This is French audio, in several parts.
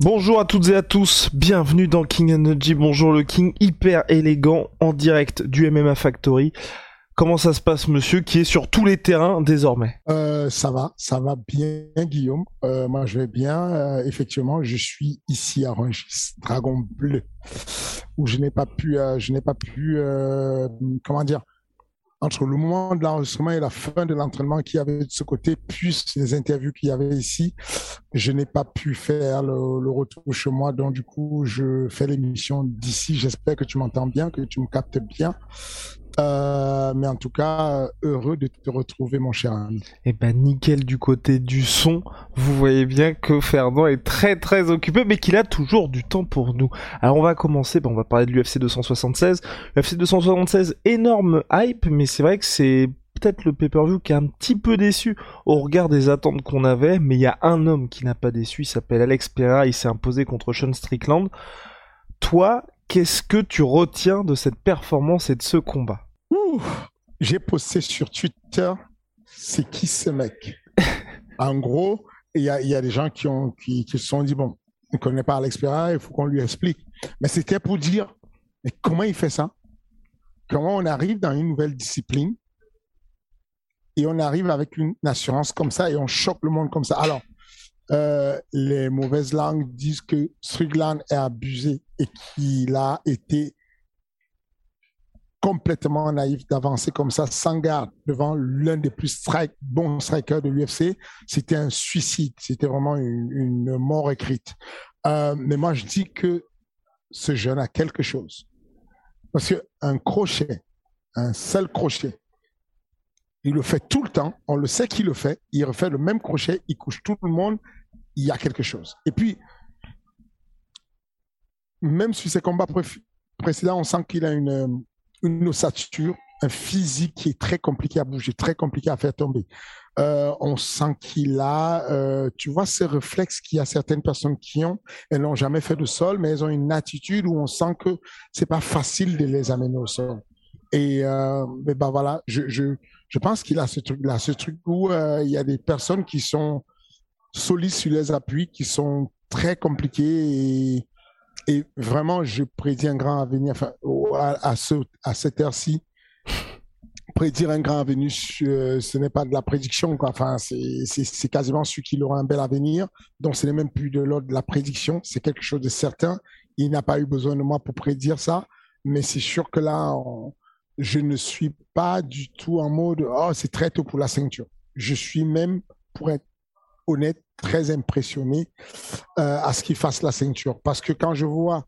Bonjour à toutes et à tous, bienvenue dans King Energy. Bonjour le King, hyper élégant en direct du MMA Factory. Comment ça se passe, monsieur, qui est sur tous les terrains désormais? Euh, ça va, ça va bien, Guillaume. Euh, moi, je vais bien. Euh, effectivement, je suis ici à Rungis, Dragon Bleu, où je n'ai pas pu, euh, je n'ai pas pu, euh, comment dire, entre le moment de l'enregistrement et la fin de l'entraînement qu'il y avait de ce côté, plus les interviews qu'il y avait ici, je n'ai pas pu faire le, le retour chez moi. Donc, du coup, je fais l'émission d'ici. J'espère que tu m'entends bien, que tu me captes bien. Euh, mais en tout cas, heureux de te retrouver, mon cher ami. Eh ben nickel du côté du son. Vous voyez bien que Fernand est très très occupé, mais qu'il a toujours du temps pour nous. Alors on va commencer, ben, on va parler de l'UFC 276. L'UFC 276, énorme hype, mais c'est vrai que c'est peut-être le pay-per-view qui est un petit peu déçu au regard des attentes qu'on avait, mais il y a un homme qui n'a pas déçu, il s'appelle Alex Pereira, il s'est imposé contre Sean Strickland. Toi, qu'est-ce que tu retiens de cette performance et de ce combat? J'ai posté sur Twitter, c'est qui ce mec? En gros, il y a, il y a des gens qui, ont, qui, qui se sont dit, bon, on ne connaît pas Alex Pereira, il faut qu'on lui explique. Mais c'était pour dire, mais comment il fait ça? Comment on arrive dans une nouvelle discipline et on arrive avec une assurance comme ça et on choque le monde comme ça? Alors, euh, les mauvaises langues disent que Strickland est abusé et qu'il a été complètement naïf d'avancer comme ça sans garde devant l'un des plus strike, bons strikers de l'UFC. C'était un suicide, c'était vraiment une, une mort écrite. Euh, mais moi, je dis que ce jeune a quelque chose. Parce qu'un crochet, un seul crochet, il le fait tout le temps, on le sait qu'il le fait, il refait le même crochet, il couche tout le monde, il y a quelque chose. Et puis, même sur ses combats pré- précédents, on sent qu'il a une, une ossature, un physique qui est très compliqué à bouger, très compliqué à faire tomber. Euh, on sent qu'il a, euh, tu vois, ces réflexes qu'il y a certaines personnes qui ont, elles n'ont jamais fait de sol, mais elles ont une attitude où on sent que c'est pas facile de les amener au sol. Et euh, mais ben voilà, je, je, je pense qu'il a ce truc-là, ce truc où il y a des personnes qui sont solides sur les appuis, qui sont très compliquées et, et vraiment, je prédis un grand avenir enfin, à, ce, à cette heure-ci. Prédire un grand avenir, euh, ce n'est pas de la prédiction. Enfin, c'est quasiment celui qui aura un bel avenir. Donc, ce n'est même plus de l'ordre de la prédiction, c'est quelque chose de certain. Il n'a pas eu besoin de moi pour prédire ça, mais c'est sûr que là, je ne suis pas du tout en mode oh c'est très tôt pour la ceinture. Je suis même, pour être honnête, très impressionné euh, à ce qu'il fasse la ceinture, parce que quand je vois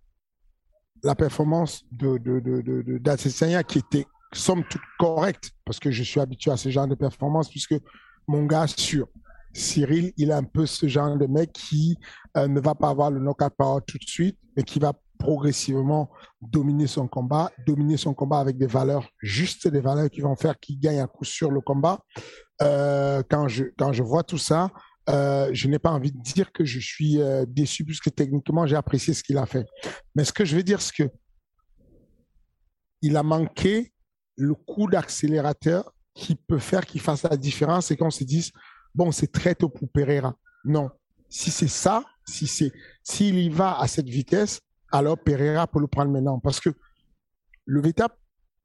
la performance de de qui était somme toute correcte, parce que je suis habitué à ce genre de performance, puisque mon gars sûr. Cyril, il est un peu ce genre de mec qui euh, ne va pas avoir le knockout power tout de suite, mais qui va progressivement dominer son combat, dominer son combat avec des valeurs justes, des valeurs qui vont faire qu'il gagne à coup sûr le combat. Euh, quand, je, quand je vois tout ça, euh, je n'ai pas envie de dire que je suis euh, déçu puisque techniquement j'ai apprécié ce qu'il a fait. Mais ce que je veux dire, c'est que il a manqué le coup d'accélérateur qui peut faire qu'il fasse la différence et qu'on se dise bon c'est très tôt pour Pereira. Non, si c'est ça, si c'est s'il y va à cette vitesse, alors Pereira peut le prendre maintenant parce que le véritable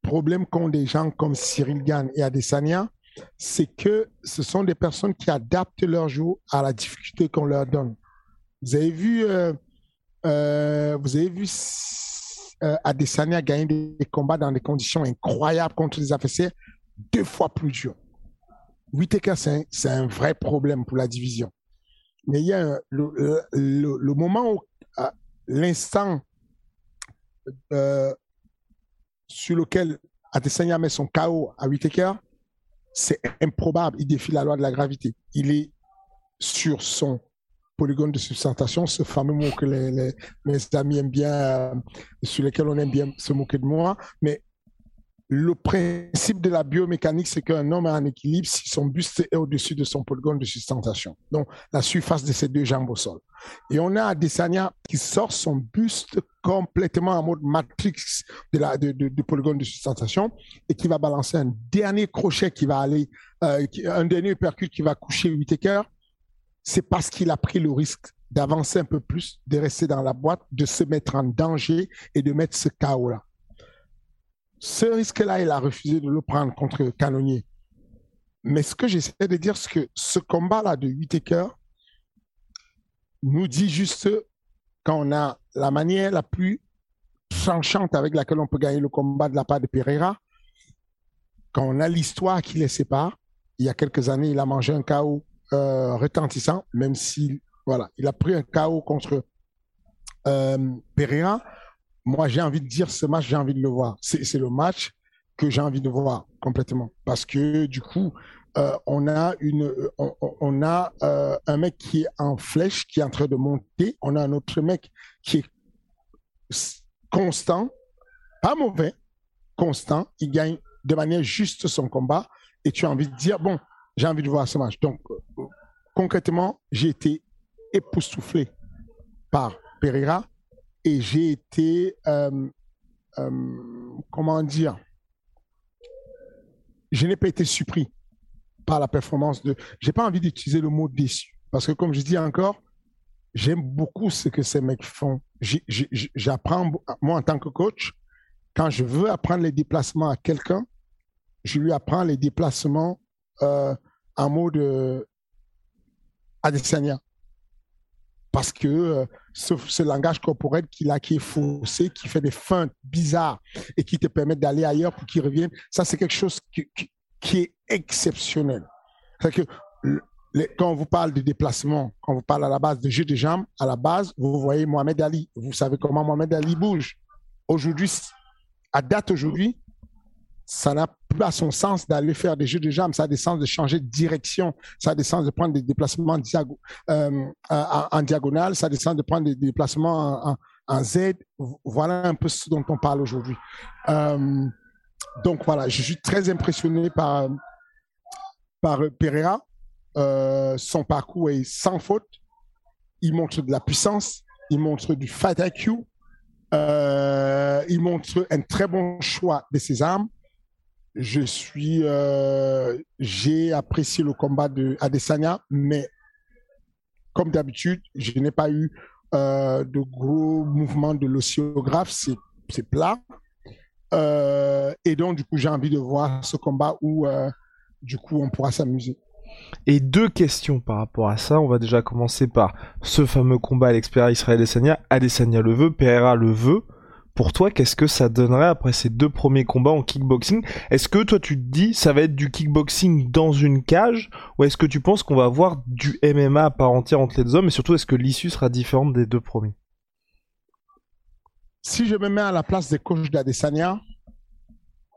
problème qu'ont des gens comme Cyril Gann et Adesanya, c'est que ce sont des personnes qui adaptent leur jeu à la difficulté qu'on leur donne. Vous avez vu, euh, euh, vous avez vu euh, Adesanya gagner des, combats dans des conditions incroyables contre des adversaires deux fois plus durs. Whitaker, c'est un, vrai problème pour la division. Mais il y a le, moment l'instant sur lequel Adesanya met son KO à Whitaker, c'est improbable. Il défie la loi de la gravité. Il est sur son polygone de sustentation, ce fameux mot que les, les, mes amis aiment bien, euh, sur lequel on aime bien se moquer de moi. Mais le principe de la biomécanique, c'est qu'un homme est en équilibre si son buste est au-dessus de son polygone de sustentation. Donc, la surface de ses deux jambes au sol. Et on a Adesanya qui sort son buste complètement en mode matrix de de, polygone de sustentation et qui va balancer un dernier crochet qui va aller, euh, un dernier percute qui va coucher Whitaker. C'est parce qu'il a pris le risque d'avancer un peu plus, de rester dans la boîte, de se mettre en danger et de mettre ce chaos-là. Ce risque-là, il a refusé de le prendre contre Canonnier. Mais ce que j'essaie de dire, c'est que ce combat-là de Whitaker nous dit juste quand on a la manière la plus tranchante avec laquelle on peut gagner le combat de la part de Pereira, quand on a l'histoire qui les sépare, il y a quelques années, il a mangé un chaos euh, retentissant, même si voilà, il a pris un chaos contre euh, Pereira moi, j'ai envie de dire ce match, j'ai envie de le voir. C'est le match que j'ai envie de voir complètement. Parce que du coup, euh, on a, une, on, a euh, un mec qui est en flèche, qui est en train de monter. On a un autre mec qui est constant, pas mauvais, constant. Il gagne de manière juste son combat. Et tu as envie de dire, bon, j'ai envie de voir ce match. Donc, concrètement, j'ai été époustouflé par Pereira et j'ai été, euh, euh, comment dire, je n'ai pas été surpris par la performance de. J'ai pas envie d'utiliser le mot déçu parce que comme je dis encore, j'aime beaucoup ce que ces mecs font. J'apprends moi en tant que coach quand je veux apprendre les déplacements à quelqu'un, je lui apprends les déplacements euh, en mode Adesanya parce que euh, ce, langage corporel qu'il a, qui est faussé, qui fait des feintes bizarres et qui te permet d'aller ailleurs pour qu'il revienne, ça c'est quelque chose qui, est exceptionnel. que quand on vous parle de déplacement, quand on vous parle à la base de jeu de jambes, à la base, vous voyez Mohamed Ali. Vous savez comment Mohamed Ali bouge. Aujourd'hui, à date aujourd'hui, ça n'a plus son sens d'aller faire des jeux de jambes, ça a des sens de changer de direction, ça a des sens de prendre des déplacements euh, en, diagonale, ça a des sens de prendre des déplacements en, Z. Voilà un peu ce dont on parle aujourd'hui. Euh, donc voilà, je suis très impressionné par, par Pereira. Euh, son parcours est sans faute. Il montre de la puissance, il montre du fight IQ, il montre un très bon choix de ses armes je suis, euh, j'ai apprécié le combat de Adesanya, mais comme d'habitude, je n'ai pas eu euh, de gros mouvements de l'oscillographe, c'est plat. Euh, et donc, du coup, j'ai envie de voir ce combat où, du coup, on pourra s'amuser. Et deux questions par rapport à ça. On va déjà commencer par ce fameux combat à l'expert Israël Adesanya. Adesanya le veut, Pereira le veut. Pour toi, qu'est-ce que ça donnerait après ces deux premiers combats en kickboxing? Est-ce que toi tu te dis ça va être du kickboxing dans une cage? Ou est-ce que tu penses qu'on va avoir du MMA à part entière entre les deux hommes? Et surtout est-ce que l'issue sera différente des deux premiers? Si je me mets à la place des coachs d'Adesanya,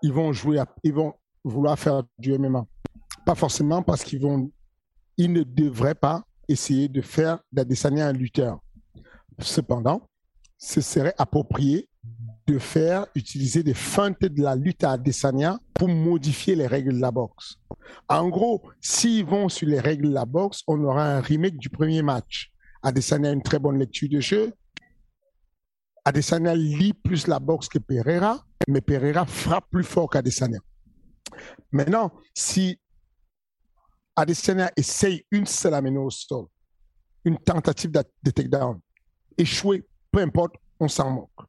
ils vont jouer, ils vont vouloir faire du MMA. Pas forcément parce qu'ils vont, ils ne devraient pas essayer de faire d'Adesanya un lutteur. Cependant, ce serait approprié de faire utiliser des feintes de la lutte à Adesanya pour modifier les règles de la boxe. En gros, s'ils vont sur les règles de la boxe, on aura un remake du premier match. Adesanya a une très bonne lecture de jeu. Adesanya lit plus la boxe que Pereira, mais Pereira frappe plus fort qu'Adesanya. Maintenant, si Adesanya essaye une seule amenée au sol, une tentative de takedown, échouer, peu importe, on s'en moque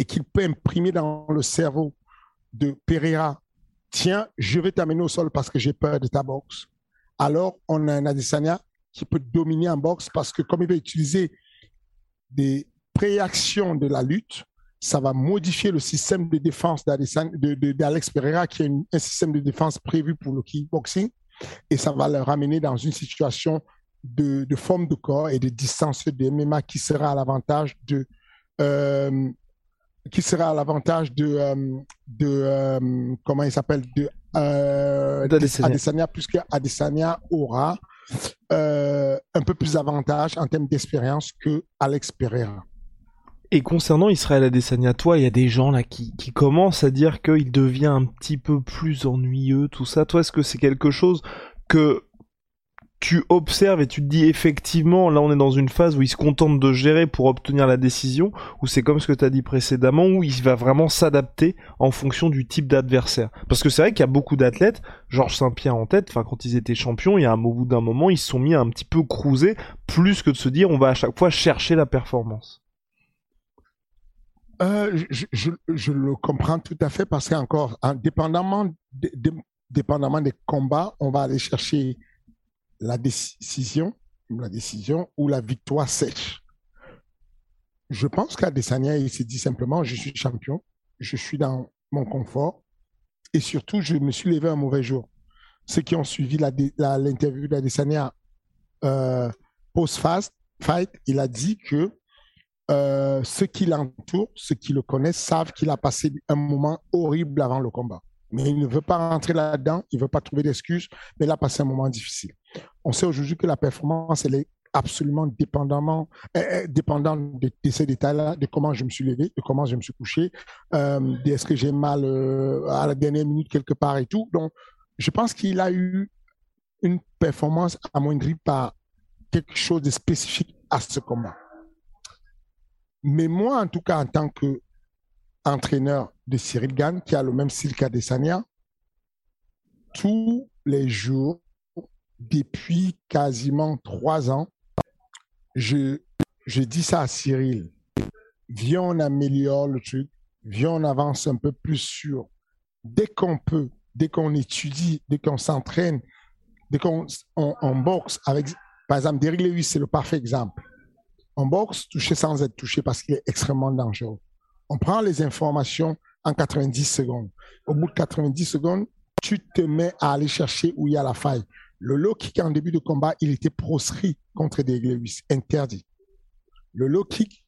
et qu'il peut imprimer dans le cerveau de Pereira, tiens, je vais t'amener au sol parce que j'ai peur de ta boxe. Alors, on a un Adesanya qui peut dominer en boxe parce que comme il va utiliser des préactions de la lutte, ça va modifier le système de défense d'Alex Pereira, qui est un système de défense prévu pour le kickboxing. et ça va le ramener dans une situation de, forme de corps et de distance de MMA qui sera à l'avantage de euh, qui sera à l'avantage de euh, de euh, comment il s'appelle de Adesanya. puisque Adesanya aura un peu plus d'avantage en termes d'expérience que Alex Pereira. Et concernant Israël Adesanya, toi, il y a des gens là qui, qui commencent à dire qu'il devient un petit peu plus ennuyeux, tout ça. Toi, est-ce que c'est quelque chose que tu observes et tu te dis effectivement, là on est dans une phase où il se contente de gérer pour obtenir la décision, ou c'est comme ce que tu as dit précédemment, où il va vraiment s'adapter en fonction du type d'adversaire. Parce que c'est vrai qu'il y a beaucoup d'athlètes, Georges Saint-Pierre en tête, quand ils étaient champions, il y a au bout d'un moment, ils se sont mis à un petit peu cruiser, plus que de se dire on va à chaque fois chercher la performance. Euh, je, le comprends tout à fait parce qu'encore, dépendamment, dépendamment des combats, on va aller chercher la décision, la décision ou la victoire sèche. Je pense qu'Adesanya, il s'est dit simplement, je suis champion, je suis dans mon confort et surtout, je me suis levé un mauvais jour. Ceux qui ont suivi l'interview d'Adesanya euh, post-fight, il a dit que euh, ceux qui l'entourent, ceux qui le connaissent, savent qu'il a passé un moment horrible avant le combat. Mais il ne veut pas rentrer là-dedans, il ne veut pas trouver d'excuses, mais il a passé un moment difficile. On sait aujourd'hui que la performance, elle est absolument dépendamment, euh, euh, dépendante de, ces détails-là, de comment je me suis levé, de comment je me suis couché, euh, est-ce que j'ai mal à la dernière minute quelque part et tout. Donc, je pense qu'il a eu une performance amoindrie par quelque chose de spécifique à ce combat. Mais moi, en tout cas, en tant qu'entraîneur de Cyril Gann, qui a le même style qu'Adesanya, tous les jours, depuis quasiment trois ans, je, je dis ça à Cyril. Viens, on améliore le truc. Viens, on avance un peu plus sur. Dès qu'on peut, dès qu'on étudie, dès qu'on s'entraîne, dès qu'on on, boxe avec, par exemple, Derrick Lewis, c'est le parfait exemple. On boxe, toucher sans être touché parce qu'il est extrêmement dangereux. On prend les informations en 90 secondes. Au bout de 90 secondes, tu te mets à aller chercher où il y a la faille. Le low kick en début de combat, il était proscrit contre des Lewis, interdit. Le low kick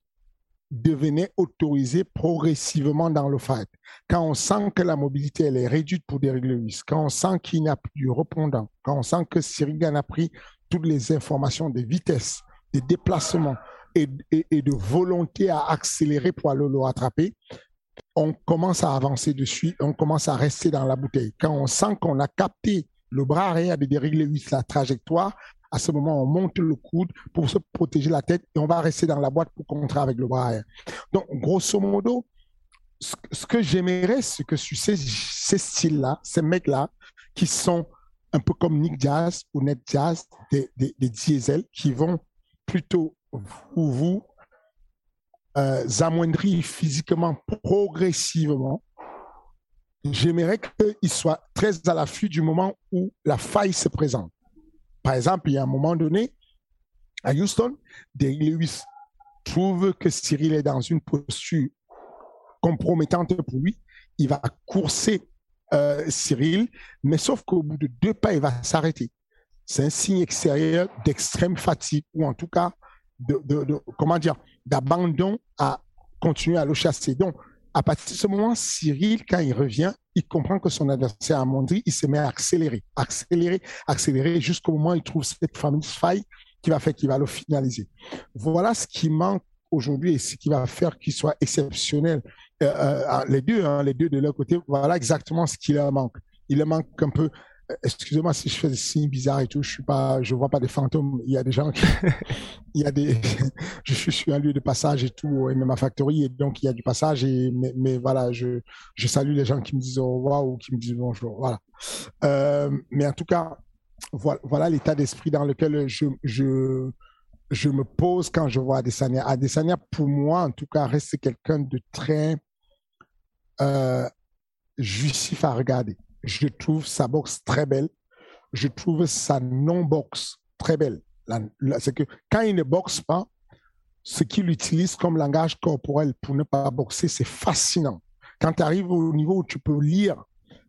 devenait autorisé progressivement dans le fight. Quand on sent que la mobilité elle est réduite pour Derrick Lewis, quand on sent qu'il n'y a plus de répondant, quand on sent que Cyril a pris toutes les informations de vitesse, de déplacement et, de volonté à accélérer pour aller le rattraper, on commence à avancer dessus, on commence à rester dans la bouteille. Quand on sent qu'on a capté le bras arrière de Lewis, la trajectoire, à ce moment, on monte le coude pour se protéger la tête et on va rester dans la boîte pour contrer avec le bras arrière. Donc, grosso modo, ce, que j'aimerais, c'est que sur ces, styles-là, ces mecs-là, qui sont un peu comme Nick Jazz ou Ned Jazz, des, diesel, qui vont plutôt vous, vous euh, physiquement progressivement j'aimerais qu'il soit très à l'affût du moment où la faille se présente. Par exemple, il y a un moment donné, à Houston, Derrick Lewis trouve que Cyril est dans une posture compromettante pour lui. Il va courser euh, Cyril, mais sauf qu'au bout de deux pas, il va s'arrêter. C'est un signe extérieur d'extrême fatigue, ou en tout cas, de, comment dire, d'abandon à continuer à le chasser. Donc, à partir de ce moment, Cyril, quand il revient, il comprend que son adversaire a montré, il se met à accélérer, accélérer, accélérer jusqu'au moment où il trouve cette fameuse faille qui va faire qu'il va le finaliser. Voilà ce qui manque aujourd'hui et ce qui va faire qu'il soit exceptionnel. Euh, euh, les deux, hein, les deux de leur côté, voilà exactement ce qui leur manque. Il leur manque un peu excusez-moi si je fais des signes bizarres et tout, je suis pas, je vois pas des fantômes. Il y a des gens qui, il y a des, je suis sur un lieu de passage et tout, et ma factory, et donc il y a du passage et, mais, voilà, je, je salue les gens qui me disent au revoir ou qui me disent bonjour, voilà. Euh, mais en tout cas, voilà, l'état d'esprit dans lequel je, je, je me pose quand je vois Adesanya. Adesanya, pour moi, en tout cas, reste quelqu'un de très euh, à regarder je trouve sa boxe très belle. Je trouve sa non-boxe très belle. C'est quand il ne boxe pas, ce qu'il utilise comme langage corporel pour ne pas boxer, c'est fascinant. Quand tu arrives au niveau où tu peux lire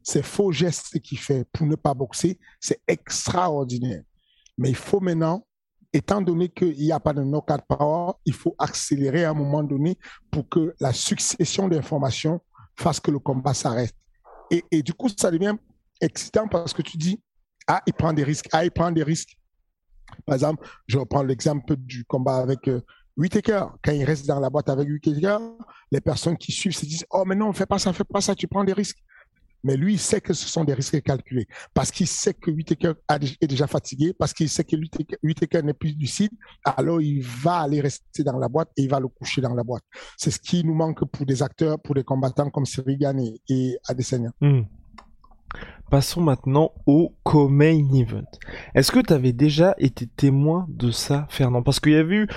ces faux gestes qu'il fait pour ne pas boxer, c'est extraordinaire. Mais il faut maintenant, étant donné qu'il n'y a pas de knockout power, il faut accélérer à un moment donné pour que la succession d'informations fasse que le combat s'arrête. Et, du coup, ça devient excitant parce que tu dis, ah, il prend des risques, ah, il prend des risques. Par exemple, je reprends l'exemple du combat avec euh, Whitaker. Quand il reste dans la boîte avec Whitaker, les personnes qui suivent se disent, oh, mais non, fais pas ça, fais pas ça, tu prends des risques. Mais lui, il sait que ce sont des risques calculés. Parce qu'il sait que Whitaker est déjà fatigué, parce qu'il sait que Whitaker n'est plus lucide, alors il va aller rester dans la boîte et il va le coucher dans la boîte. C'est ce qui nous manque pour des acteurs, pour des combattants comme Sirigan et, Adesanya. Hmm. Passons maintenant au co-main event. Est-ce que tu avais déjà été témoin de ça, Fernand? Parce qu'il y avait eu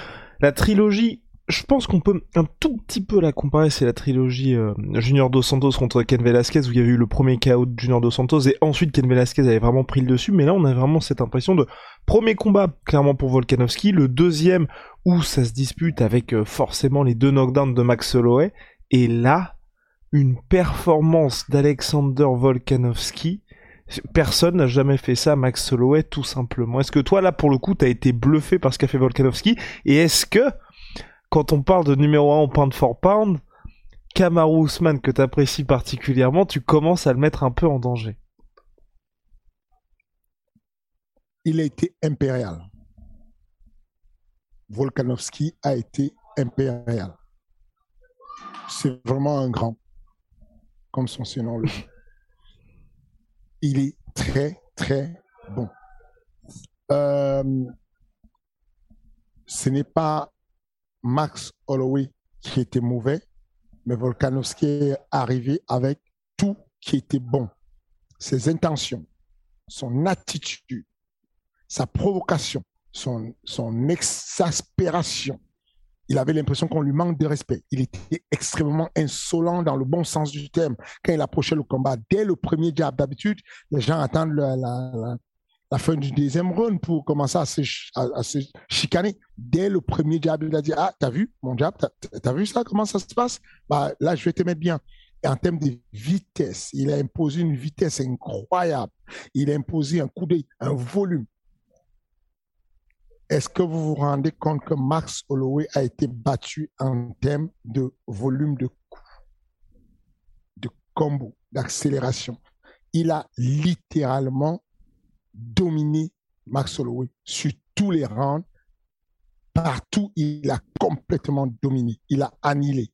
la trilogie je pense qu'on peut un tout petit peu la comparer, c'est la trilogie euh, Junior Dos Santos contre Ken Velasquez où il y avait eu le premier KO de Junior Dos Santos et ensuite Ken Velasquez avait vraiment pris le dessus, mais là on a vraiment cette impression de premier combat clairement pour Volkanovski, le deuxième où ça se dispute avec euh, forcément les deux knockdowns de Max Holloway. Et là une performance d'Alexander Volkanovski. Personne n'a jamais fait ça, Max Holloway, tout simplement. Est-ce que toi, là, pour le coup, t'as été bluffé par ce qu'a fait Volkanovski? Et est-ce que quand on parle de numéro 1 au pound for pound, Kamaru Usman, que tu apprécies particulièrement, tu commences à le mettre un peu en danger. Il a été impérial. Volkanovski a été impérial. C'est vraiment un grand, comme son surnom le. Il est très, très bon. Euh, ce n'est pas Max Holloway qui était mauvais, mais Volkanovski est arrivé avec tout qui était bon. Ses intentions, son attitude, sa provocation, son, son exaspération. Il avait l'impression qu'on lui manque de respect. Il était extrêmement insolent dans le bon sens du terme. Quand il approchait le combat, dès le premier jab, d'habitude, les gens attendent la, la fin du deuxième round pour commencer à se, chicaner. Dès le premier jab, il a dit Ah, t'as vu mon jab T'as as vu ça Comment ça se passe? Bah, Là, je vais te mettre bien. Et en termes de vitesse, il a imposé une vitesse incroyable. Il a imposé un coup d'œil, un volume. Est-ce que vous vous rendez compte que Max Holloway a été battu en termes de volume de coups, de combo, d'accélération? Il a littéralement dominé Max Holloway sur tous les rangs. Partout, il a complètement dominé. Il a annihilé.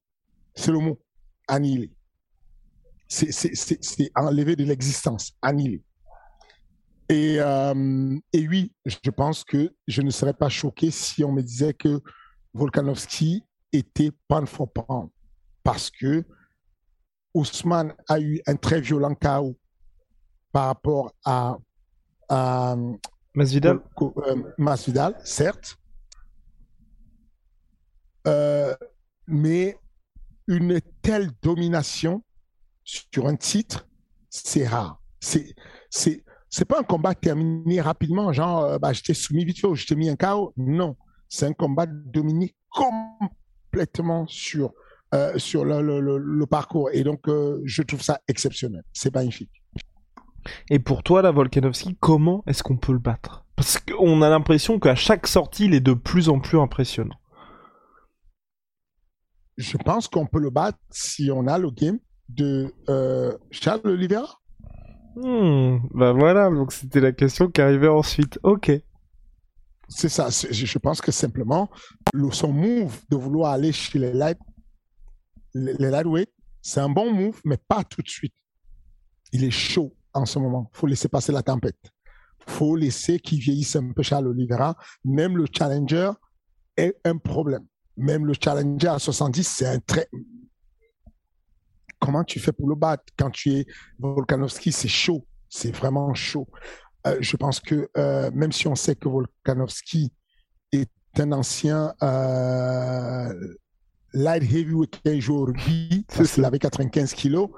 C'est le mot, annihilé. C'est enlevé de l'existence, annihilé. Et, euh, et oui, je pense que je ne serais pas choqué si on me disait que Volkanovski était pan for. Parce que Ousmane a eu un très violent chaos par rapport à euh, Masvidal euh, Masvidal, certes. Euh, mais une telle domination sur un titre, c'est rare. C'est, c'est, c'est pas un combat terminé rapidement, genre, bah, je t'ai soumis vite fait ou je t'ai mis un KO. Non. C'est un combat dominé complètement sur, sur le, le, le, parcours. Et donc, je trouve ça exceptionnel. C'est magnifique. Et pour toi, la Volkanovski, comment est-ce qu'on peut le battre? Parce qu'on a l'impression qu'à chaque sortie, il est de plus en plus impressionnant. Je pense qu'on peut le battre si on a le game de euh, Charles Oliveira. Hmm, bah voilà, donc c'était la question qui arrivait ensuite. Ok. C'est ça. Je pense que simplement, le, son move de vouloir aller chez les light, les, les lightweight, c'est un bon move, mais pas tout de suite. Il est chaud en ce moment. faut laisser passer la tempête. faut laisser qu'il vieillisse un peu Charles Oliveira. Même le challenger est un problème. Même le challenger à 70, c'est un très... Comment tu fais pour le battre Quand tu es Volkanovski, c'est chaud. C'est vraiment chaud. Euh, je pense que euh, même si on sait que Volkanovski est un ancien euh, light heavyweight qui aujourd'hui, parce qu'il avait 95 kilos,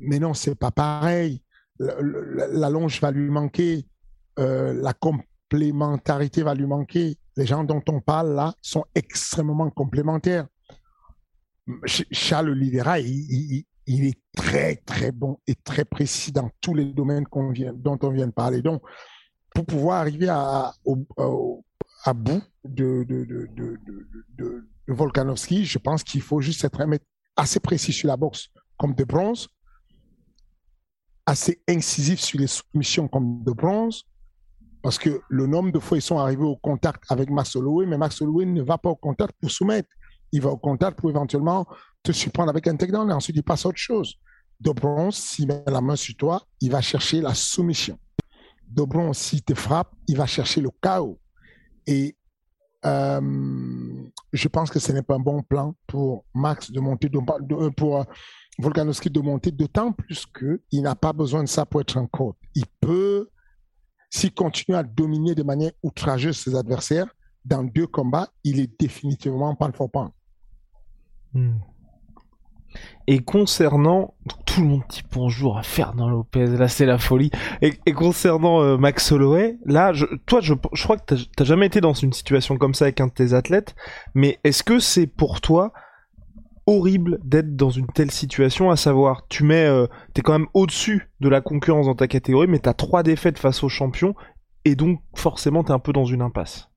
mais non, c'est pas pareil la, longe va lui manquer, euh, la complémentarité va lui manquer. Les gens dont on parle là sont extrêmement complémentaires. Charles Oliveira, il, est très, très bon et très précis dans tous les domaines vient, dont on vient de parler. Donc, pour pouvoir arriver à, bout de, Volkanovski, je pense qu'il faut juste être assez précis sur la boxe, comme de bronze, assez incisif sur les soumissions comme de bronze, parce que le nombre de fois ils sont arrivés au contact avec Max Holloway, mais Max Holloway ne va pas au contact pour soumettre. Il va au contact pour éventuellement te surprendre avec un takedown et ensuite il passe à autre chose. De bronze, s'il met la main sur toi, il va chercher la soumission. De bronze, s'il te frappe, il va chercher le chaos. Et euh, je pense que ce n'est pas un bon plan pour Max de monter, de, pour euh, Volkanovski de monter, d'autant plus qu'il n'a pas besoin de ça pour être en côte. Il peut, s'il continue à dominer de manière outrageuse ses adversaires, dans deux combats, il est définitivement pas le faux point. Et concernant tout le monde dit bonjour à Fernand Lopez, là c'est la folie. Et, concernant euh, Max Holloway, là, je, toi, je, je crois que t'as jamais été dans une situation comme ça avec un de tes athlètes, mais est-ce que c'est pour toi horrible d'être dans une telle situation, à savoir, tu mets, euh, t'es quand même au-dessus de la concurrence dans ta catégorie, mais t'as trois défaites face aux champions, et donc forcément t'es un peu dans une impasse.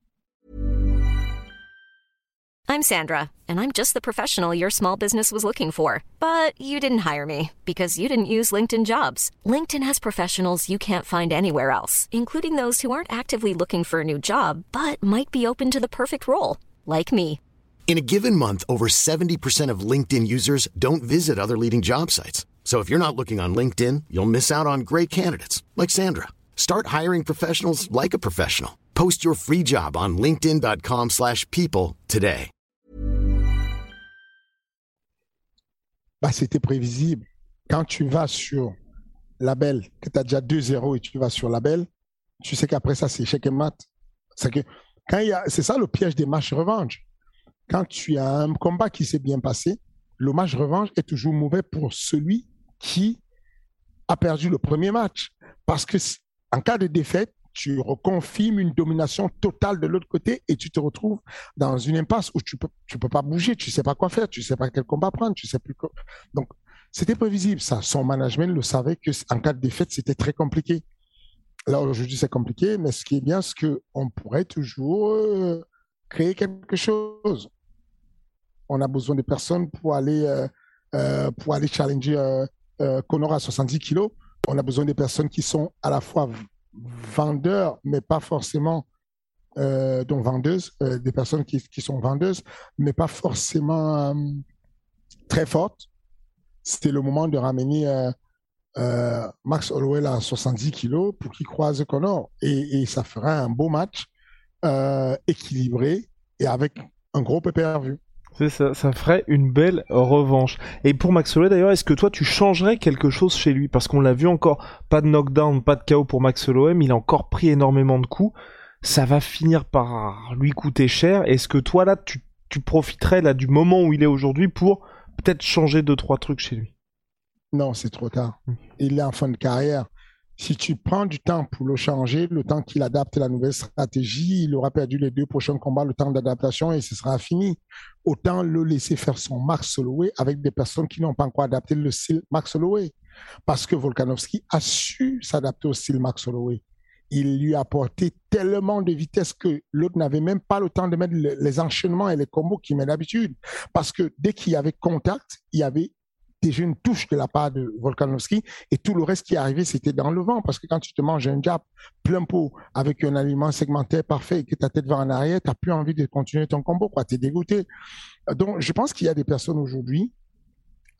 I'm Sandra, and I'm just the professional your small business was looking for. But you didn't hire me because you didn't use LinkedIn jobs. LinkedIn has professionals you can't find anywhere else, including those who aren't actively looking for a new job but might be open to the perfect role, like me. In a given month, over 70% of LinkedIn users don't visit other leading job sites. So if you're not looking on LinkedIn, you'll miss out on great candidates like Sandra. Start hiring professionals like a professional. Post your free job on linkedin.com/people today. bah, c'était prévisible. Quand tu vas sur label, que tu as déjà 2-0 et tu vas sur label, tu sais qu'après ça, c'est échec et mat. C'est que quand il y a, c'est ça le piège des matchs revanche. Quand tu as un combat qui s'est bien passé, le match revanche est toujours mauvais pour celui qui a perdu le premier match. Parce que en cas de défaite, tu reconfirmes une domination totale de l'autre côté et tu te retrouves dans une impasse où tu peux, tu peux pas bouger, tu sais pas quoi faire, tu sais pas quel combat prendre, tu sais plus quoi. Donc, c'était prévisible, ça. Son management le savait que en cas de défaite, c'était très compliqué. Là, aujourd'hui, c'est compliqué, mais ce qui est bien, c'est qu'on pourrait toujours euh, créer quelque chose. On a besoin de personnes pour aller, euh, euh, challenger Conor à 70 kilos. On a besoin de personnes qui sont à la fois vendeurs, mais pas forcément, euh, donc vendeuses, euh, des personnes qui, sont vendeuses, mais pas forcément euh, très fortes. C'était le moment de ramener euh, euh, Max Holloway à 70 kilos pour qu'il croise Connor. Et, ça fera un beau match équilibré et avec un gros c'est ça, ça ferait une belle revanche. Et pour Max Holloway d'ailleurs, est-ce que toi tu changerais quelque chose chez lui? Parce qu'on l'a vu encore, pas de knockdown, pas de KO pour Max Holloway, mais il a encore pris énormément de coups. Ça va finir par lui coûter cher. Est-ce que toi là, tu, tu profiterais là du moment où il est aujourd'hui pour peut-être changer deux trois trucs chez lui? Non, c'est trop tard. Mmh. Il est en fin de carrière si tu prends du temps pour le changer, le temps qu'il adapte la nouvelle stratégie, il aura perdu les deux prochains combats, le temps d'adaptation et ce sera fini. Autant le laisser faire son Max Holloway avec des personnes qui n'ont pas encore adapté le style Max Holloway. Parce que Volkanovski a su s'adapter au style Max Holloway. Il lui a apporté tellement de vitesse que l'autre n'avait même pas le temps de mettre les enchaînements et les combos qu'il met d'habitude. Parce que dès qu'il y avait contact, il y avait déjà une touche de la part de Volkanovski et tout le reste qui est arrivé, c'était dans le vent parce que quand tu te manges un jab plein pot avec un aliment segmenté parfait et que ta tête va en arrière, tu n'as plus envie de continuer ton combo, quoi. Tu es dégoûté. Donc, je pense qu'il y a des personnes aujourd'hui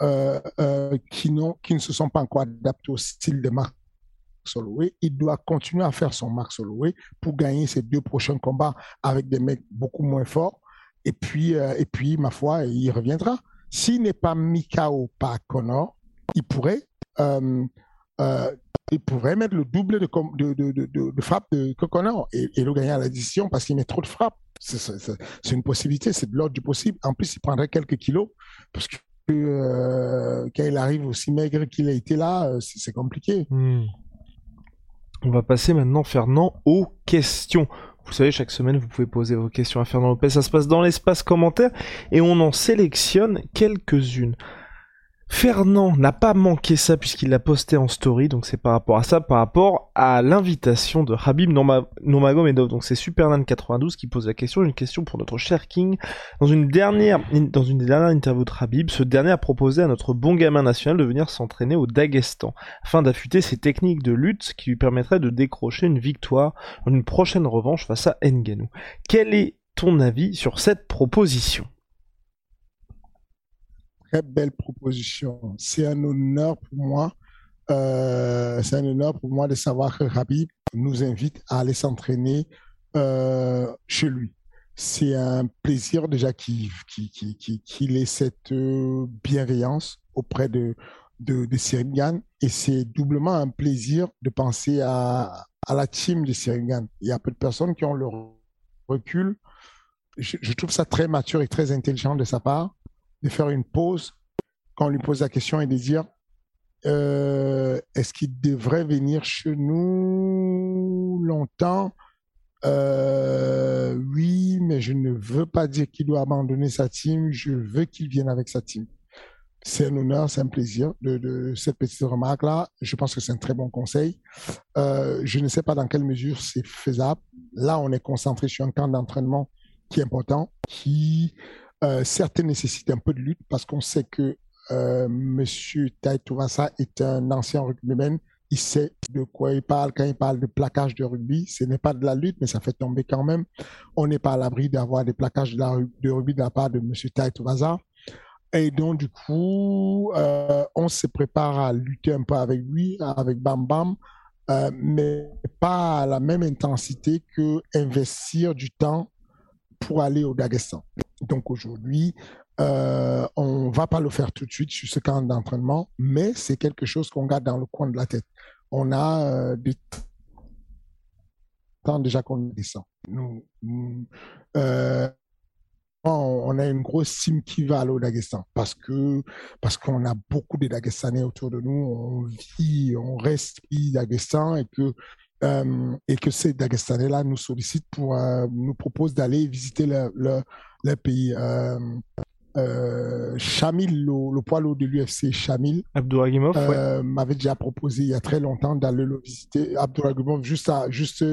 euh, euh, qui, ne se sont pas encore adaptées au style de Marc Holloway. Il doit continuer à faire son Marc Holloway pour gagner ses deux prochains combats avec des mecs beaucoup moins forts. Et puis, euh, et puis, ma foi, il reviendra. S'il n'est pas Mikao par Connor, il pourrait, euh, euh, il pourrait mettre le double de, frappe de Connor et, et, le gagner à l'addition parce qu'il met trop de frappes. C'est une possibilité, c'est de l'ordre du possible. En plus, il prendrait quelques kilos parce que euh, quand il arrive aussi maigre qu'il a été là, c'est compliqué. Hmm. On va passer maintenant, Fernand, aux questions. Vous savez, chaque semaine, vous pouvez poser vos questions à Fernand Lopez. Ça se passe dans l'espace commentaire et on en sélectionne quelques-unes. Fernand n'a pas manqué ça puisqu'il l'a posté en story, donc c'est par rapport à ça, par rapport à l'invitation de Habib Nurmagomedov. Donc c'est Superman92 qui pose la question, une question pour notre cher King. Dans une dernière, dans une dernière interview de Habib, ce dernier a proposé à notre bon gamin national de venir s'entraîner au Daghestan, afin d'affûter ses techniques de lutte qui lui permettraient de décrocher une victoire en une prochaine revanche face à Nganou. Quel est ton avis sur cette proposition? Très belle proposition. C'est un honneur pour moi. Euh, c'est un honneur pour moi de savoir que Rabib nous invite à aller s'entraîner euh, chez lui. C'est un plaisir déjà qu'il qui, ait cette euh, bienveillance auprès de, de, de Et c'est doublement un plaisir de penser à, à la team de Siringan. Il y a peu de personnes qui ont le recul. Je trouve ça très mature et très intelligent de sa part de faire une pause quand on lui pose la question et de dire euh, est-ce qu'il devrait venir chez nous longtemps? Euh, Oui, mais je ne veux pas dire qu'il doit abandonner sa team. Je veux qu'il vienne avec sa team. C'est un honneur, c'est un plaisir de, cette petite remarque-là. Je pense que c'est un très bon conseil. Euh, je ne sais pas dans quelle mesure c'est faisable. Là, on est concentré sur un camp d'entraînement qui est important, qui euh, certes nécessite un peu de lutte parce qu'on sait que euh, Monsieur Taïtouvassa est un ancien rugbyman. Il sait de quoi il parle quand il parle de plaquage de rugby. Ce n'est pas de la lutte, mais ça fait tomber quand même. On n'est pas à l'abri d'avoir des plaquages de, rugby de la part de Monsieur Taïtouvassa. Et donc, du coup, euh, on se prépare à lutter un peu avec lui, avec Bam Bam, mais pas à la même intensité que investir du temps pour aller au Dagestan. Donc aujourd'hui, euh, on ne va pas le faire tout de suite sur ce camp d'entraînement, mais c'est quelque chose qu'on garde dans le coin de la tête. On a euh, déjà qu'on descend. Nous, euh, on a une grosse team qui va aller au Dagestan parce que parce qu'on a beaucoup de Dagestanais autour de nous. On vit, on reste Dagestan et que et que ces Dagestanais-là nous sollicitent pour nous proposent d'aller visiter le, le, pays. Euh, euh, Shamil, le, le poids lourd de l'UFC, Shamil, Abdouragimov, euh, m'avait déjà proposé il y a très longtemps d'aller le visiter. Abdouragimov, juste, à, juste,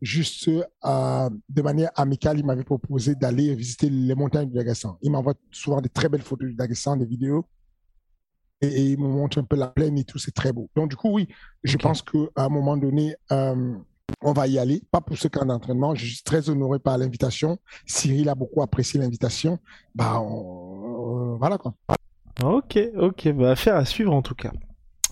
juste à, de manière amicale, il m'avait proposé d'aller visiter les montagnes du Dagestan. Il m'envoie souvent des très belles photos du Dagestan, des vidéos et, il me montre un peu la plaine et tout, c'est très beau. Donc, du coup, oui, je pense qu'à un moment donné, euh, on va y aller, pas pour ce camp d'entraînement. Je suis très honoré par l'invitation. Cyril a beaucoup apprécié l'invitation. Bah, voilà quoi. Ok, ok, bah, affaire à suivre en tout cas.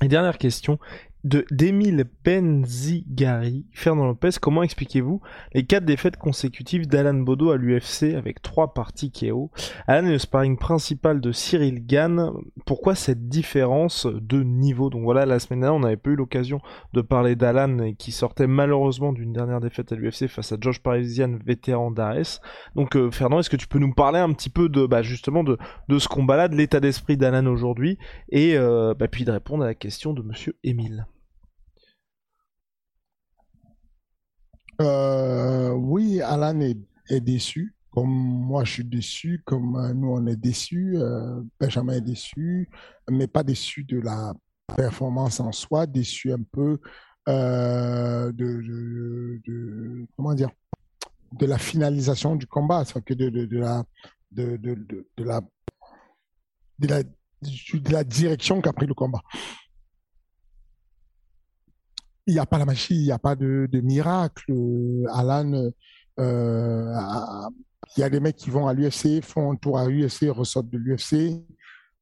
Et dernière question, de d'Emile Benzigari. Fernand Lopez, comment expliquez-vous les quatre défaites consécutives d'Alan Bodo à l'UFC avec trois parties KO Alan est le sparring principal de Cyril Gann. Pourquoi cette différence de niveau? Donc voilà, la semaine dernière, on n'avait pas eu l'occasion de parler d'Alan qui sortait malheureusement d'une dernière défaite à l'UFC face à Josh Parisian, vétéran d'Ares. Donc euh, Fernand, est-ce que tu peux nous parler un petit peu de bah, justement de, de ce combat-là, de l'état d'esprit d'Alan aujourd'hui, et euh, bah, puis de répondre à la question de Monsieur Emile Euh, oui, Alan est, déçu, comme moi je suis déçu, comme euh, nous on est déçus. Euh, Benjamin est déçu, mais pas déçu de la performance en soi, déçu un peu de, comment dire de la finalisation du combat, que de, de, la de la de la direction qu'a pris le combat il n'y a pas la machine, il n'y a pas de, de miracle. Alan, euh, il y a des mecs qui vont à l'UFC, font un tour à l'UFC, ressortent de l'UFC.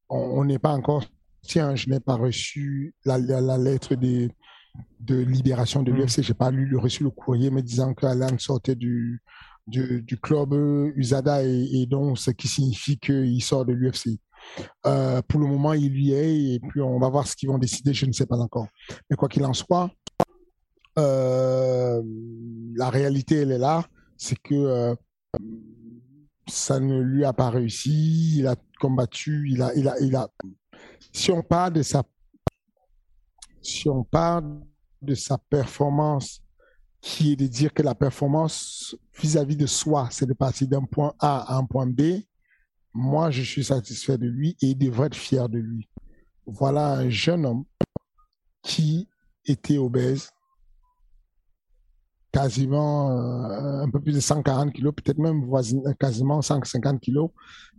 On n'est pas encore. Tiens, je n'ai pas reçu la, la, lettre de, de libération de mm. l'UFC. Je n'ai pas lu, reçu le courrier me disant qu'Alan sortait du, du, du, club USADA et, et, donc ce qui signifie qu'il sort de l'UFC. Euh, pour le moment, il y est et puis on va voir ce qu'ils vont décider. Je ne sais pas encore. Mais quoi qu'il en soit, euh, la réalité, elle est là, c'est que euh, ça ne lui a pas réussi. Il a combattu, il a, il a, il a. Si on parle de sa, si on parle de sa performance, qui est de dire que la performance vis-à-vis de soi, c'est de passer d'un point A à un point B. Moi, je suis satisfait de lui et il devrait être fier de lui. voilà un jeune homme qui était obèse, quasiment euh, un peu plus de 140 kilos, peut-être même quasiment 150 kilos,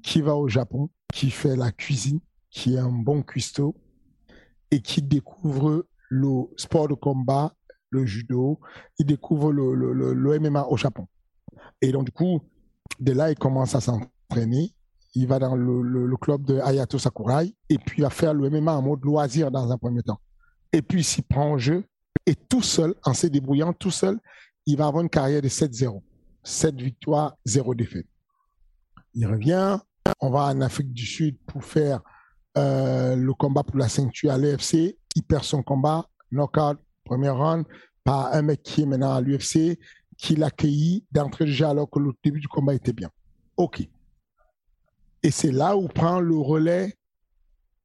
qui va au Japon, qui fait la cuisine, qui est un bon cuistot et qui découvre le sport de combat, le judo, il découvre le, le, MMA au Japon. Et donc, du coup, de là, il commence à s'entraîner. Il va dans le, club de Hayato Sakurai et puis il va faire le MMA en mode loisir dans un premier temps. Et puis, il s'y prend en jeu et tout seul, en se débrouillant tout seul, il va avoir une carrière de 7-0. 7 victoires, 0 défaite. Il revient, on va en Afrique du Sud pour faire euh, le combat pour la ceinture à l'UFC. Il perd son combat, knockout, premier round, par un mec qui est maintenant à l'UFC, qui l'accueillit d'entrée de jeu alors que le début du combat était bien. OK. Et c'est là où prend le relais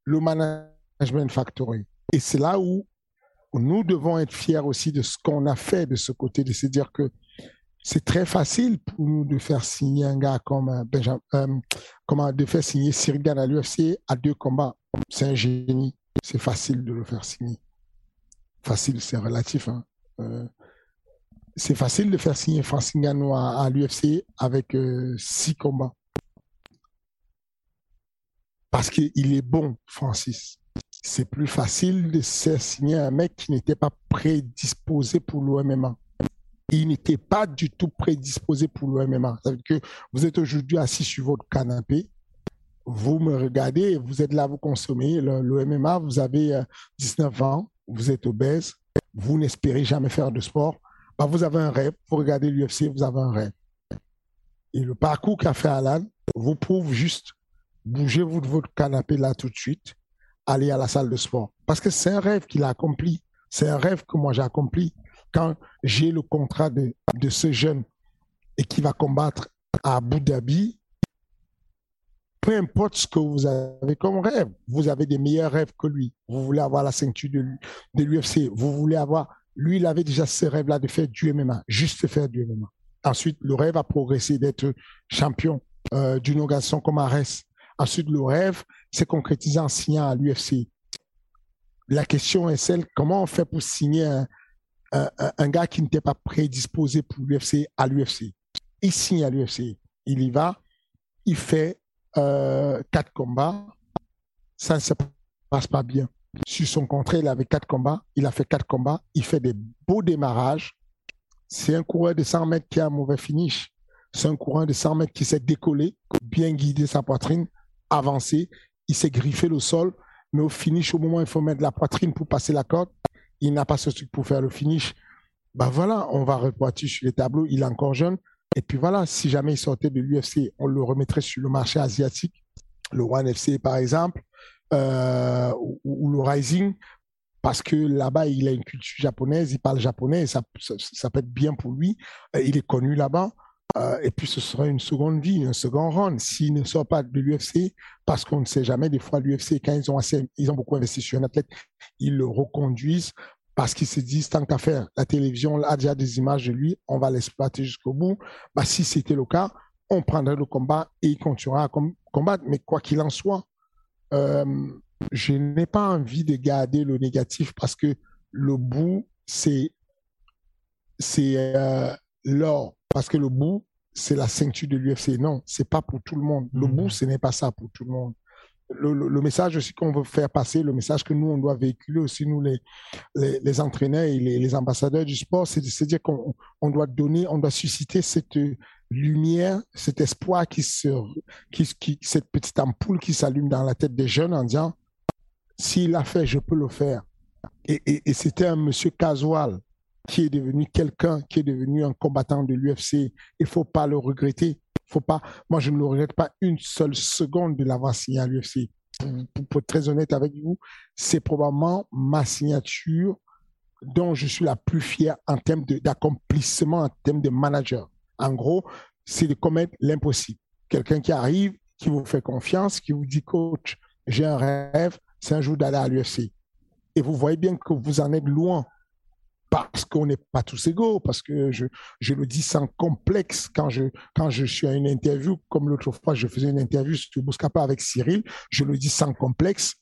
le management factory. Et c'est là où nous devons être fiers aussi de ce qu'on a fait de ce côté, de se dire que c'est très facile pour nous de faire signer un gars comme euh, Benjamin, euh, comment de faire signer Cyril à l'UFC à deux combats. C'est un génie. C'est facile de le faire signer. Facile, c'est relatif. Hein. Euh, c'est facile de faire signer Francis Ngannou à, l'UFC avec six combats. Parce qu'il est bon, Francis c'est plus facile de signer un mec qui n'était pas prédisposé pour l'OMMA. Il n'était pas du tout prédisposé pour que vous êtes aujourd'hui assis sur votre canapé, vous me regardez, vous êtes là, vous consommez le, vous avez 19 euh, ans, vous êtes obèse, vous n'espérez jamais faire de sport, bah, vous avez un rêve, vous regardez l'UFC, vous avez un rêve. Et le parcours qu'a fait Alan vous prouve juste, bougez-vous de votre canapé là tout de suite, aller à la salle de sport. Parce que c'est un rêve qu'il a accompli. C'est un rêve que moi j'ai accompli quand j'ai le contrat de, de ce jeune et qui va combattre à Abu Dhabi. Peu importe ce que vous avez comme rêve, vous avez des meilleurs rêves que lui. Vous voulez avoir la ceinture de, de l'UFC. Vous voulez avoir. Lui, il avait déjà ce rêve-là de faire du MMA, juste faire du MMA. Ensuite, le rêve a progressé d'être champion euh, d'une organisation comme Ares. Ensuite, le rêve s'est concrétisé en signant à l'UFC. La question est celle, comment on fait pour signer un, gars qui n'était pas prédisposé pour l'UFC à l'UFC Il signe à l'UFC. Il y va, il fait euh, quatre combats. Ça ne se passe pas bien. Sur son contrat, il avait quatre combats. Il a fait quatre combats. Il fait des beaux démarrages. C'est un coureur de 100 mètres qui a un mauvais finish. C'est un coureur de 100 mètres qui s'est décollé, bien guidé sa poitrine avancé, il s'est griffé le sol, mais au finish, au moment où il faut mettre la poitrine pour passer la corde, il n'a pas ce truc pour faire le finish. Ben voilà, on va repartir sur les tableaux, il est encore jeune. Et puis voilà, si jamais il sortait de l'UFC, on le remettrait sur le marché asiatique, le One FC par exemple, euh, ou, le Rising, parce que là-bas, il a une culture japonaise, il parle japonais, ça, ça peut être bien pour lui. Il est connu là-bas. Euh, et puis ce sera une seconde vie, un second round. S'il ne sort pas de l'UFC, parce qu'on ne sait jamais, des fois l'UFC, quand ils ont, assez, ils ont beaucoup investi sur un athlète, ils le reconduisent parce qu'ils se disent, tant qu'à faire, la télévision a déjà des images de lui, on va l'exploiter jusqu'au bout. Bah, si c'était le cas, on prendrait le combat et il continuera à combattre. Mais quoi qu'il en soit, euh, je n'ai pas envie de garder le négatif parce que le bout, c'est euh, l'or parce que le bout, c'est la ceinture de l'UFC. Non, c'est pas pour tout le monde. Le hmm. bout, ce n'est pas ça pour tout le monde. Le, message aussi qu'on veut faire passer, le message que nous, on doit véhiculer aussi, nous, les, les, entraîneurs et les, ambassadeurs du sport, c'est de se dire qu'on on doit donner, on doit susciter cette lumière, cet espoir qui se, qui, qui, cette petite ampoule qui s'allume dans la tête des jeunes en disant, s'il l'a fait, je peux le faire. Et, et, et c'était un monsieur casual qui est devenu quelqu'un, qui est devenu un combattant de l'UFC. Il faut pas le regretter. Faut pas. Moi, je ne le regrette pas une seule seconde de l'avoir signé à l'UFC. Pour, être très honnête avec vous, c'est probablement ma signature dont je suis la plus fière en termes d'accomplissement, en termes de manager. En gros, c'est de commettre l'impossible. Quelqu'un qui arrive, qui vous fait confiance, qui vous dit, coach, j'ai un rêve, c'est un jour d'aller à l'UFC. Et vous voyez bien que vous en êtes loin parce qu'on n'est pas tous égaux, parce que je, je le dis sans complexe quand je, quand je suis à une interview, comme l'autre fois, je faisais une interview sur Bouscapa avec Cyril, je le dis sans complexe.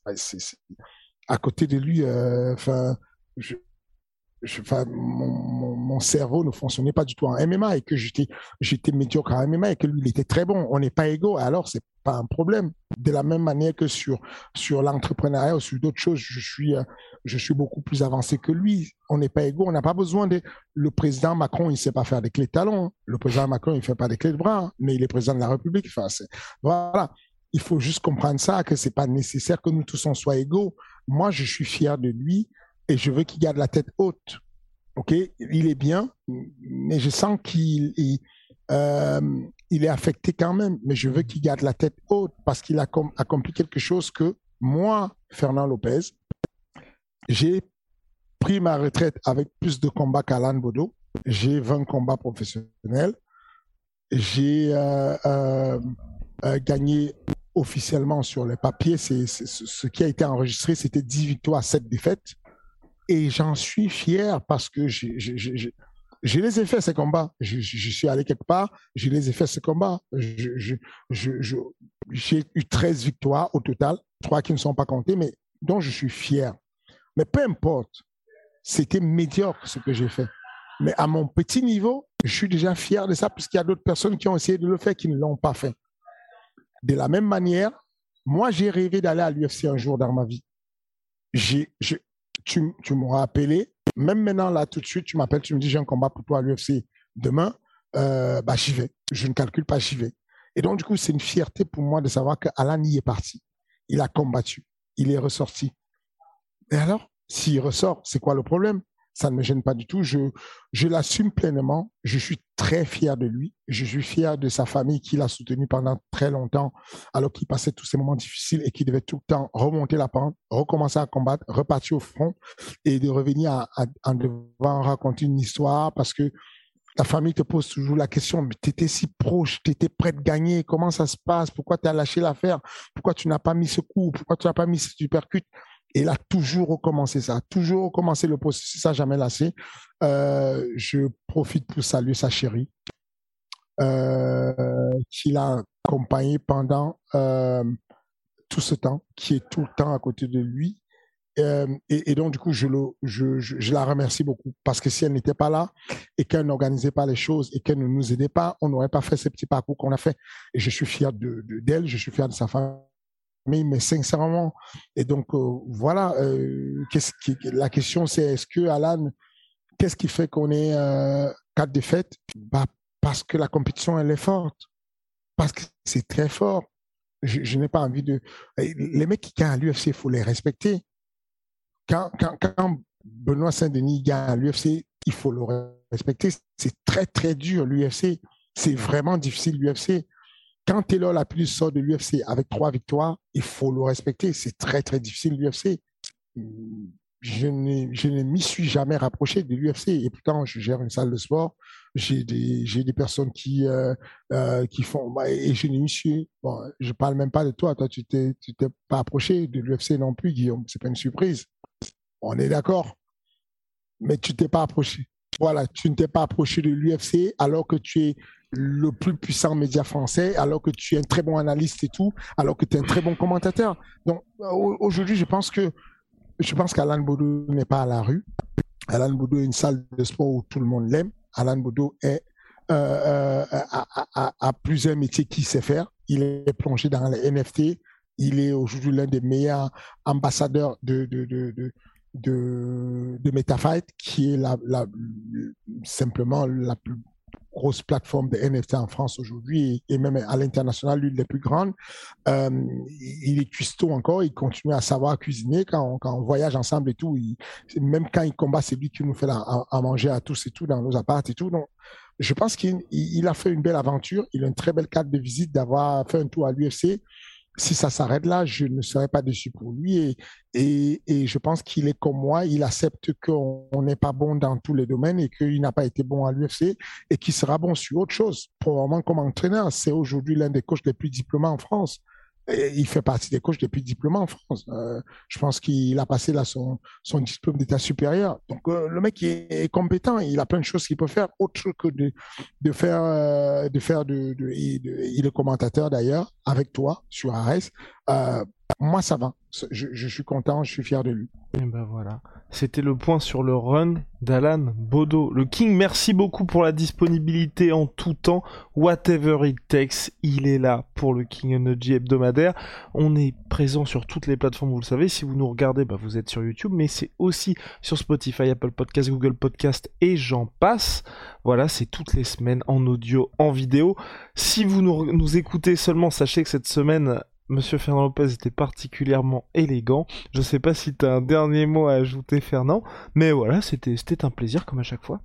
à côté de lui, euh, enfin, je, mon, mon, cerveau ne fonctionnait pas du tout en MMA et que j'étais, j'étais médiocre en MMA et que lui, il était très bon. On n'est pas égaux, alors c'est pas un problème. De la même manière que sur, sur l'entrepreneuriat ou sur d'autres choses, je suis, euh, je suis beaucoup plus avancé que lui. On n'est pas égaux. On n'a pas besoin de. Le président Macron, il sait pas faire des clés de talons. Le président Macron, il fait pas des clés de bras, mais il est président de la République. Voilà. Il faut juste comprendre ça, que c'est pas nécessaire que nous tous on soit égaux. Moi, je suis fier de lui et je veux qu'il garde la tête haute. OK? Il est bien, mais je sens qu'il euh, est affecté quand même, mais je veux qu'il garde la tête haute parce qu'il a accompli quelque chose que moi, Fernand Lopez, j'ai pris ma retraite avec plus de combats qu'Alan Bodo. J'ai 20 combats professionnels. J'ai euh, euh, gagné officiellement sur les papiers. Ce qui a été enregistré, c'était 10 victoires, 7 défaites. Et j'en suis fier parce que j'ai les ai faits, ces combats. Je, suis allé quelque part, j'ai les ai faits, ces combats. J'ai eu 13 victoires au total, trois qui ne sont pas comptées, mais dont je suis fier. Mais peu importe, c'était médiocre ce que j'ai fait. Mais à mon petit niveau, je suis déjà fier de ça, puisqu'il y a d'autres personnes qui ont essayé de le faire qui ne l'ont pas fait. De la même manière, moi, j'ai rêvé d'aller à l'UFC un jour dans ma vie. J'ai, tu, tu m'auras appelé. Même maintenant, là, tout de suite, tu m'appelles, tu me dis, j'ai un combat pour toi à l'UFC demain. Euh, bah, j'y vais. Je ne calcule pas, j'y vais. Et donc, du coup, c'est une fierté pour moi de savoir qu'Alan y est parti. Il a combattu. Il est ressorti. Et alors, s'il ressort, c'est quoi le problème? Ça ne me gêne pas du tout. Je, je l'assume pleinement. Je suis très fier de lui. Je suis fier de sa famille qui l'a soutenu pendant très longtemps, alors qu'il passait tous ces moments difficiles et qu'il devait tout le temps remonter la pente, recommencer à combattre, repartir au front et de revenir en devant raconter une histoire parce que ta famille te pose toujours la question, mais tu étais si proche, tu étais prêt de gagner, comment ça se passe, pourquoi tu as lâché l'affaire, pourquoi tu n'as pas mis ce coup, pourquoi tu n'as pas mis ce supercut il a toujours recommencé ça, toujours recommencé le processus, ça jamais lassé. Euh, je profite pour saluer sa chérie, euh, qui l'a accompagné pendant euh, tout ce temps, qui est tout le temps à côté de lui. Et, donc, du coup, je, la remercie beaucoup parce que si elle n'était pas là et qu'elle n'organisait pas les choses et qu'elle ne nous aidait pas, on n'aurait pas fait ce petit parcours qu'on a fait. Et je suis fier d'elle, de, je suis fier de sa famille mais sincèrement. Et donc, euh, voilà, euh, la question c'est est-ce que Alan, qu'est-ce qui fait qu'on est euh, quatre défaites? Bah, Parce que la compétition, elle est forte. Parce que c'est très fort. Je, n'ai pas envie de. Les mecs qui gagnent à l'UFC, il faut les respecter. Quand, quand, quand Benoît Saint-Denis gagne à l'UFC, il faut le respecter. C'est très, très dur, l'UFC. C'est vraiment difficile, l'UFC quand Taylor la plus sort de l'UFC avec trois victoires, il faut le respecter. C'est très, très difficile, l'UFC. Je ne m'y suis jamais rapproché de l'UFC et pourtant je gère une salle de sport. J'ai des, personnes qui, euh, euh, font, bah, et je ne m'y suis, je parle même pas de toi. Toi, tu tu t'es pas approché de l'UFC non plus, Guillaume. C'est pas une surprise. On est d'accord. Mais tu t'es pas approché. Voilà, tu ne t'es pas approché de l'UFC alors que tu es le plus puissant média français, alors que tu es un très bon analyste et tout, alors que tu es un très bon commentateur. Donc aujourd'hui, je pense que je pense qu'Alan Boudou n'est pas à la rue. Alan Boudou est une salle de sport où tout le monde l'aime. Alan Boudou est euh, euh, a, plusieurs métiers qu'il sait faire. Il est plongé dans les NFT. Il est aujourd'hui l'un des meilleurs ambassadeurs de, de, de, de de, de MetaFight, qui est simplement la plus grosse plateforme de NFT en France aujourd'hui et même à l'international, l'une des plus grandes. Euh, il est cuistot encore, il continue à savoir cuisiner quand on, quand on voyage ensemble et tout. même quand il combat, c'est lui qui nous fait à, manger à tous et tout dans nos apparts et tout. Donc, je pense qu'il a fait une belle aventure. Il a une très belle carte de visite d'avoir fait un tour à l'UFC si ça s'arrête là, je ne serais pas déçu pour lui. Et, et, je pense qu'il est comme moi, il accepte qu'on n'est pas bon dans tous les domaines et qu'il n'a pas été bon à l'UFC et qu'il sera bon sur autre chose. Probablement comme entraîneur, c'est aujourd'hui l'un des coachs les plus diplômés en France. Il fait partie des coachs depuis diplôme en France. Euh, je pense qu'il a passé là son, son diplôme d'état supérieur. Donc euh, le mec est, compétent, il a plein de choses qu'il peut faire autre que de, de faire euh, de faire de, de, il est commentateur d'ailleurs avec toi sur Ares. Moi ça va. Je, suis content, je suis fier de lui. Et ben voilà. C'était le point sur le run d'Alan Bodo. Le King, merci beaucoup pour la disponibilité en tout temps. Whatever it takes, il est là pour le King Energy hebdomadaire. On est présent sur toutes les plateformes, vous le savez. Si vous nous regardez, bah vous êtes sur YouTube, mais c'est aussi sur Spotify, Apple Podcast, Google Podcast et j'en passe. Voilà, c'est toutes les semaines en audio, en vidéo. Si vous nous écoutez seulement, sachez que cette semaine, Monsieur Fernand Lopez était particulièrement élégant. Je sais pas si tu as un dernier mot à ajouter, Fernand, mais voilà, c'était un plaisir comme à chaque fois.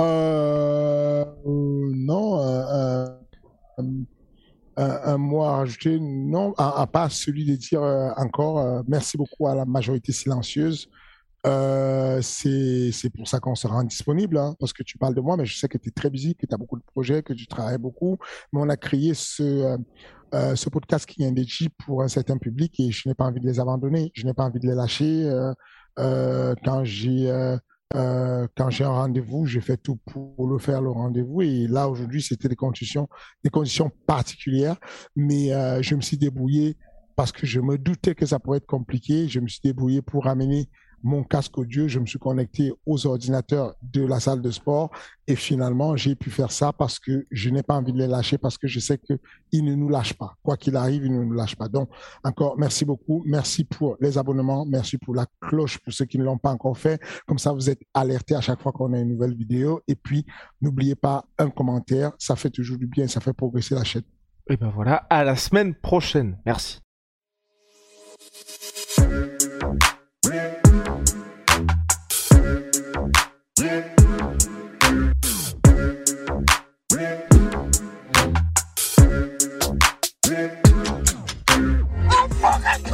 Euh, non, euh, euh, un, mot à rajouter, non, à, part celui de dire encore merci beaucoup à la majorité silencieuse euh, c'est pour ça qu'on se rend disponible, hein, parce que tu parles de moi, mais je sais que tu es très busy, que tu as beaucoup de projets, que tu travailles beaucoup. Mais on a créé ce, euh, euh ce podcast qui est dédié pour un certain public et je n'ai pas envie de les abandonner, je n'ai pas envie de les lâcher. Euh, euh quand j'ai euh, quand j'ai un rendez-vous, je fais tout pour le faire le rendez-vous. Et là aujourd'hui, c'était des conditions, des conditions particulières, mais je me suis débrouillé parce que je me doutais que ça pourrait être compliqué. Je me suis débrouillé pour amener mon casque audio, je me suis connecté aux ordinateurs de la salle de sport et finalement, j'ai pu faire ça parce que je n'ai pas envie de les lâcher parce que je sais qu'ils ne nous lâchent pas. Quoi qu'il arrive, ils ne nous lâchent pas. Donc, encore, merci beaucoup. Merci pour les abonnements. Merci pour la cloche pour ceux qui ne l'ont pas encore fait. Comme ça, vous êtes alertés à chaque fois qu'on a une nouvelle vidéo. Et puis, n'oubliez pas un commentaire. Ça fait toujours du bien. Ça fait progresser la chaîne. Et ben voilà. À la semaine prochaine. Merci.